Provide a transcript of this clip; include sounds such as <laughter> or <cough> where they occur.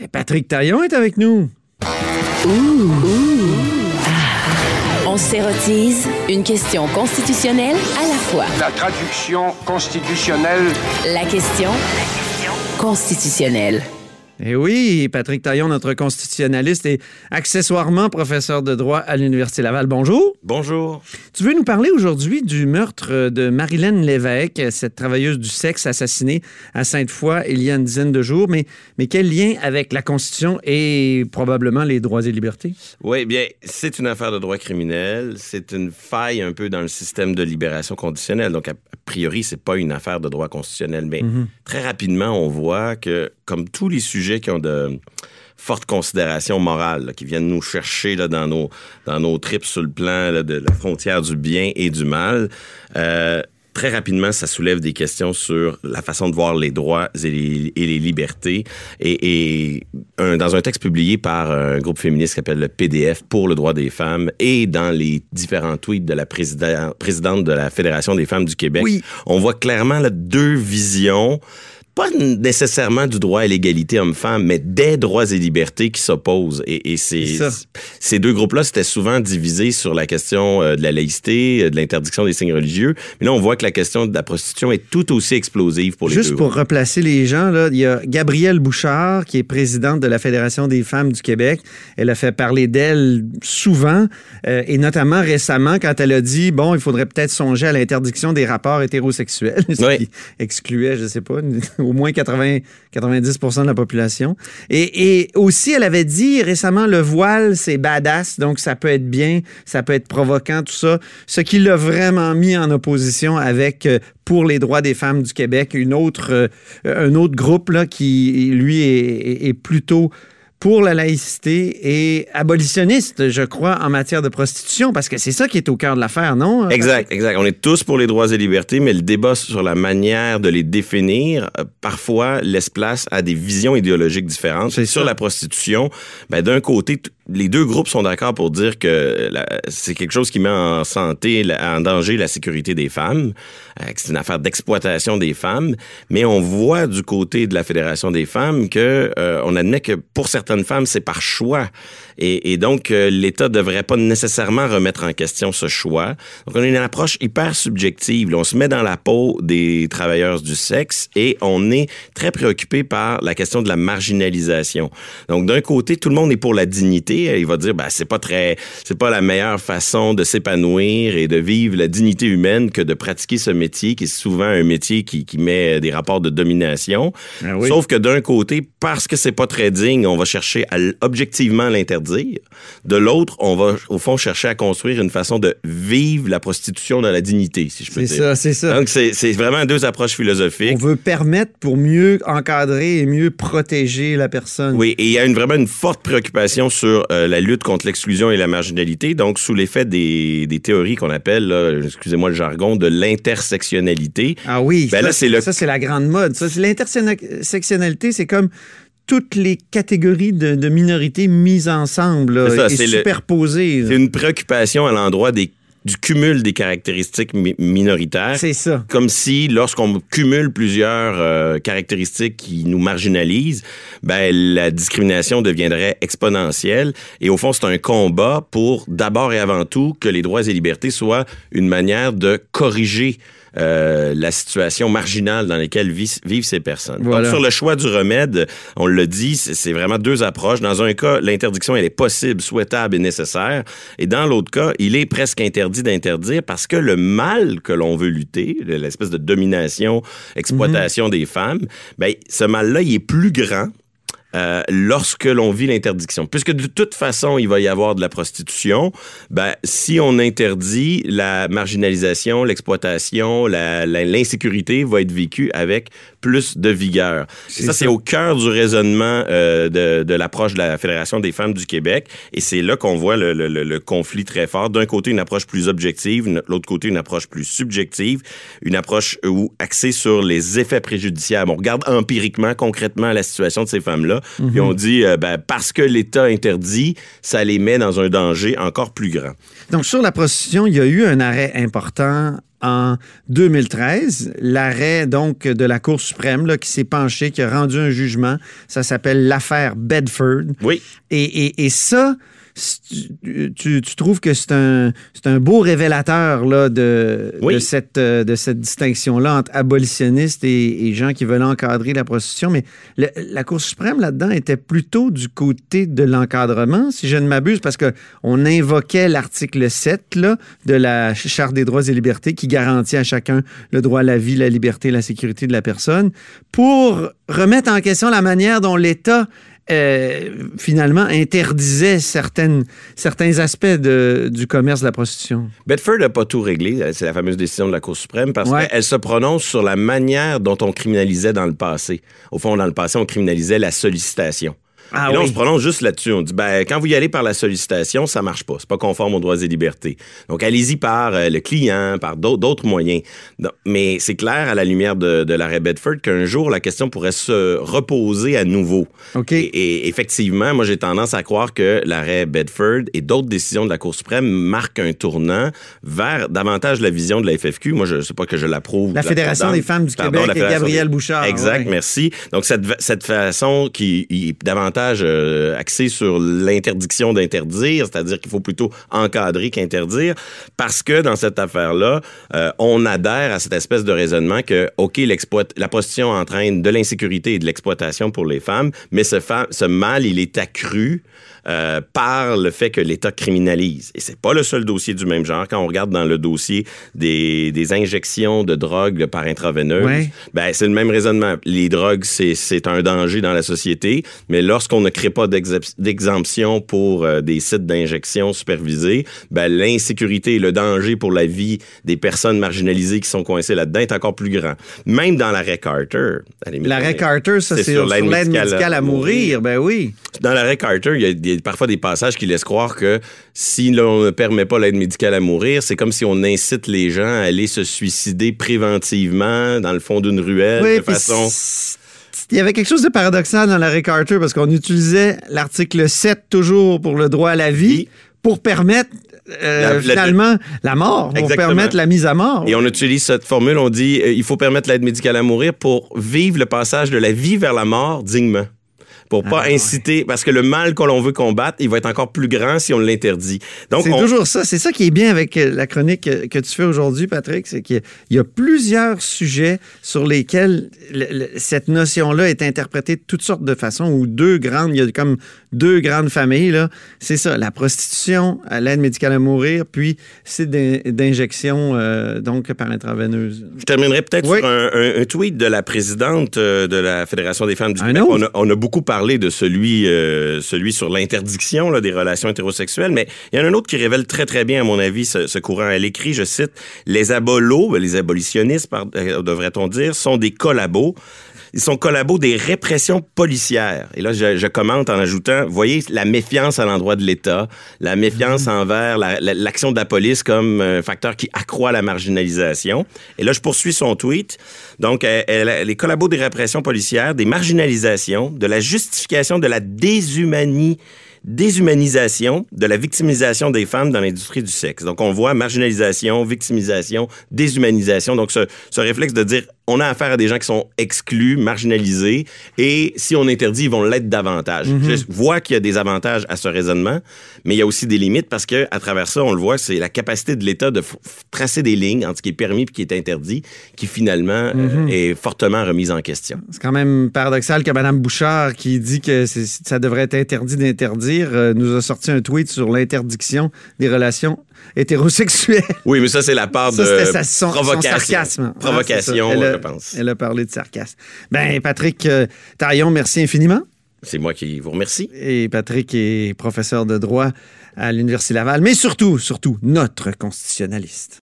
Et Patrick Taillon est avec nous. On s'érotise une question constitutionnelle à la fois. La traduction constitutionnelle. La question constitutionnelle. Eh oui, Patrick Taillon, notre constitutionnaliste et accessoirement professeur de droit à l'Université Laval. Bonjour. Bonjour. Tu veux nous parler aujourd'hui du meurtre de Marilyn Lévesque, cette travailleuse du sexe assassinée à Sainte-Foy il y a une dizaine de jours. Mais, mais quel lien avec la Constitution et probablement les droits et libertés? Oui, bien, c'est une affaire de droit criminel. C'est une faille un peu dans le système de libération conditionnelle. Donc, a priori, c'est pas une affaire de droit constitutionnel. Mais très rapidement, on voit que, comme tous les sujets qui ont de fortes considérations morales, là, qui viennent nous chercher là, dans, nos, dans nos trips sur le plan là, de la frontière du bien et du mal. Euh, très rapidement, ça soulève des questions sur la façon de voir les droits et les, et les libertés. Et, et un- dans un texte publié par un groupe féministe qui s'appelle le PDF pour le droit des femmes et dans les différents tweets de la président- présidente de la Fédération des femmes du Québec, Oui. on voit clairement là, deux visions pas nécessairement du droit à l'égalité homme-femme, mais des droits et libertés qui s'opposent. Et, et ces deux groupes-là, c'était souvent divisés sur la question euh, de la laïcité, euh, de l'interdiction des signes religieux. Mais là, on voit que la question de la prostitution est tout aussi explosive pour les Juste deux. pour replacer les gens, là, il y a Gabrielle Bouchard, qui est présidente de la Fédération des femmes du Québec. Elle a fait parler d'elle souvent, euh, et notamment récemment, quand elle a dit, bon, il faudrait peut-être songer à l'interdiction des rapports hétérosexuels, <laughs> ce Oui. qui excluait, je sais pas, au moins 80, 90% de la population. Et, aussi, elle avait dit récemment, le voile, c'est badass, donc ça peut être bien, ça peut être provoquant, tout ça. Ce qui l'a vraiment mis en opposition avec euh, pour les droits des femmes du Québec, une autre, euh, un autre groupe là, qui, lui, est plutôt pour la laïcité et abolitionniste, je crois, en matière de prostitution, parce que c'est ça qui est au cœur de l'affaire, non? Exact, exact. On est tous pour les droits et libertés, mais le débat sur la manière de les définir, euh, parfois, laisse place à des visions idéologiques différentes. Sur ça. la prostitution, ben, d'un côté, les deux groupes sont d'accord pour dire que c'est quelque chose qui met en santé, en danger la sécurité des femmes, euh, que c'est une affaire d'exploitation des femmes, mais on voit du côté de la Fédération des femmes que euh, on admet que pour certaines femmes, c'est par choix. Et, donc, euh, l'État devrait pas nécessairement remettre en question ce choix. Donc, on a une approche hyper subjective. On se met dans la peau des travailleurs du sexe et on est très préoccupé par la question de la marginalisation. Donc, d'un côté, tout le monde est pour la dignité. Il va dire, ben, c'est pas très, c'est pas la meilleure façon de s'épanouir et de vivre la dignité humaine que de pratiquer ce métier, qui est souvent un métier qui, qui met des rapports de domination. Ah oui. Sauf que d'un côté, parce que c'est pas très digne, on va chercher à objectivement l'interdire. De l'autre, on va au fond chercher à construire une façon de vivre la prostitution dans la dignité, si je peux C'est dire. ça, c'est ça. Donc c'est c'est vraiment deux approches On philosophiques. veut permettre pour mieux encadrer et mieux protéger la personne. Oui, et il y a une, vraiment une forte préoccupation sur euh, la lutte contre l'exclusion et la marginalité, donc sous l'effet des, des théories qu'on appelle, excusez-moi le jargon, de l'intersectionnalité. Ah oui, Ben ça, là, c'est le- ça, c'est la grande mode. Ça, c'est L'intersectionnalité, c'est comme toutes les catégories de, de minorités mises ensemble là, C'est ça, et c'est le- superposées. C'est une préoccupation à l'endroit des, du cumul des caractéristiques mi- minoritaires. C'est ça. comme si lorsqu'on cumule plusieurs euh, caractéristiques qui nous marginalisent, ben la discrimination deviendrait exponentielle et au fond c'est un combat pour d'abord et avant tout que les droits et libertés soient une manière de corriger euh, la situation marginale dans laquelle vi- vivent ces personnes. Voilà. Donc, sur le choix du remède, on le dit, c'est vraiment deux approches. Dans un cas, l'interdiction, elle est possible, souhaitable et nécessaire. Et dans l'autre cas, il est presque interdit d'interdire parce que le mal que l'on veut lutter, l'espèce de domination, exploitation des femmes, ben, ce mal-là, il est plus grand euh, lorsque l'on vit l'interdiction. Puisque de toute façon, il va y avoir de la prostitution, ben, si on interdit la marginalisation, l'exploitation, l'insécurité va être vécue avec plus de vigueur. Ça, c'est au cœur du raisonnement euh, de, de l'approche de la Fédération des femmes du Québec. Et c'est là qu'on voit le, le- le- le conflit très fort. D'un côté, une approche plus objective, de l'autre côté, une approche plus subjective, une approche où axée sur les effets préjudiciables. On regarde empiriquement, concrètement la situation de ces femmes-là, puis on dit, euh, ben, parce que l'État interdit, ça les met dans un danger encore plus grand. Donc, sur la prostitution, il y a eu un arrêt important en 2013. L'arrêt donc de la Cour suprême là, qui s'est penché, qui a rendu un jugement. Ça s'appelle l'affaire Bedford. Oui. Et, et, et ça, tu, tu, tu trouves que c'est un, c'est un beau révélateur là, de, Oui. de cette, euh, de cette distinction-là entre abolitionnistes et, et gens qui veulent encadrer la prostitution. Mais le- la Cour suprême, là-dedans, était plutôt du côté de l'encadrement, si je ne m'abuse, parce qu'on invoquait l'article 7 là, de la Charte des droits et libertés qui garantit à chacun le droit à la vie, la liberté et la sécurité de la personne pour remettre en question la manière dont l'État euh, finalement interdisait certaines, certains aspects de- du commerce de la prostitution. Bedford n'a pas tout réglé. C'est la fameuse décision de la Cour suprême parce Ouais. qu'elle se prononce sur la manière dont on criminalisait dans le passé. Au fond, dans le passé, on criminalisait la sollicitation. Ah et là, on oui. se prononce juste là-dessus. On dit, ben, quand vous y allez par la sollicitation, ça marche pas. C'est pas conforme aux droits et libertés. Donc, allez-y par euh, le client, par d'autres moyens. Non, mais c'est clair, à la lumière de, de l'arrêt Bedford, qu'un jour, la question pourrait se reposer à nouveau. OK. Et, et effectivement, moi, j'ai tendance à croire que l'arrêt Bedford et d'autres décisions de la Cour suprême marquent un tournant vers davantage la vision de la FFQ. Moi, je ne sais pas que je l'approuve. La Fédération des femmes du Québec et Gabrielle des- Bouchard, Exact, ouais. merci. Donc, cette, cette façon qui est davantage euh, axée sur l'interdiction d'interdire, c'est-à-dire qu'il faut plutôt encadrer qu'interdire, parce que dans cette affaire-là, euh, on adhère à cette espèce de raisonnement que, OK, la prostitution entraîne de l'insécurité et de l'exploitation pour les femmes, mais ce, fa- ce mal, il est accru euh, par le fait que l'État criminalise. Et c'est pas le seul dossier du même genre. Quand on regarde dans le dossier des, des injections de drogue par intraveineuse, Ouais. ben, c'est le même raisonnement. Les drogues, c'est, un danger dans la société, mais lorsqu'on ne crée pas d'exemption pour euh, des sites d'injection supervisés, ben, l'insécurité et le danger pour la vie des personnes marginalisées qui sont coincées là-dedans est encore plus grand. Même dans l'arrêt Carter. L'arrêt Carter, ça, c'est sur l'aide médicale, à mourir. Ben oui. dans l'arrêt Carter, il y a parfois des passages qui laissent croire que si l'on ne permet pas l'aide médicale à mourir, c'est comme si on incite les gens à aller se suicider préventivement dans le fond d'une ruelle Oui, de façon... Il y avait quelque chose de paradoxal dans l'arrêt Carter parce qu'on utilisait l'article 7 toujours pour le droit à la vie pour permettre euh, La- finalement la mort, pour Exactement. permettre la mise à mort. Et on utilise cette formule, on dit euh, il faut permettre l'aide médicale à mourir pour vivre le passage de la vie vers la mort dignement. Pour pas Ah, ouais. inciter, parce que le mal que l'on veut combattre, il va être encore plus grand si on l'interdit. Donc, C'est on- toujours ça. C'est ça qui est bien avec euh, la chronique euh, que tu fais aujourd'hui, Patrick, c'est qu'il y a- plusieurs sujets sur lesquels le- le- cette notion-là est interprétée de toutes sortes de façons, ou deux grandes, il y a comme deux grandes familles. là. C'est ça, la prostitution, à l'aide médicale à mourir, puis c'est d'in- d'injection euh, donc par intraveineuse. Je terminerai peut-être Oui. sur un, un- un tweet de la présidente euh, de la Fédération des femmes du Québec. On a, on a beaucoup parlé de celui, euh, celui sur l'interdiction des relations hétérosexuelles, mais il y en a un autre qui révèle très, très bien, à mon avis, ce, courant. Elle écrit, je cite, « Les abolos, ben, les abolitionnistes, euh, devrait-on dire, sont des collabos. Ils sont collabos des répressions policières. Et là, je, je commente en ajoutant, voyez, la méfiance à l'endroit de l'État, la méfiance envers la- la- l'action de la police comme un facteur qui accroît la marginalisation. Et là, je poursuis son tweet. Donc, elle, elle- les collabos des répressions policières, des marginalisations, de la justification de la déshumanie déshumanisation de la victimisation des femmes dans l'industrie du sexe. Donc, on voit marginalisation, victimisation, déshumanisation. Donc, ce, ce réflexe de dire on a affaire à des gens qui sont exclus, marginalisés, et si on interdit, ils vont l'être davantage. Je vois qu'il y a des avantages à ce raisonnement, mais il y a aussi des limites parce que à travers ça, on le voit, c'est la capacité de l'État de tracer des lignes entre ce qui est permis et ce qui est interdit, qui finalement euh, est fortement remise en question. C'est quand même paradoxal que Mme Bouchard, qui dit que ça devrait être interdit d'interdire, euh, nous a sorti un tweet sur l'interdiction des relations hétérosexuelles. Oui, mais ça, c'est la part Ça, de sa- son, son provocation. sarcasme. Provocation, Ah, je pense. elle a parlé de sarcasme. Ben, Patrick euh, Taillon, merci infiniment. C'est moi qui vous remercie. Et Patrick est professeur de droit à l'Université Laval, mais surtout, surtout, notre constitutionnaliste.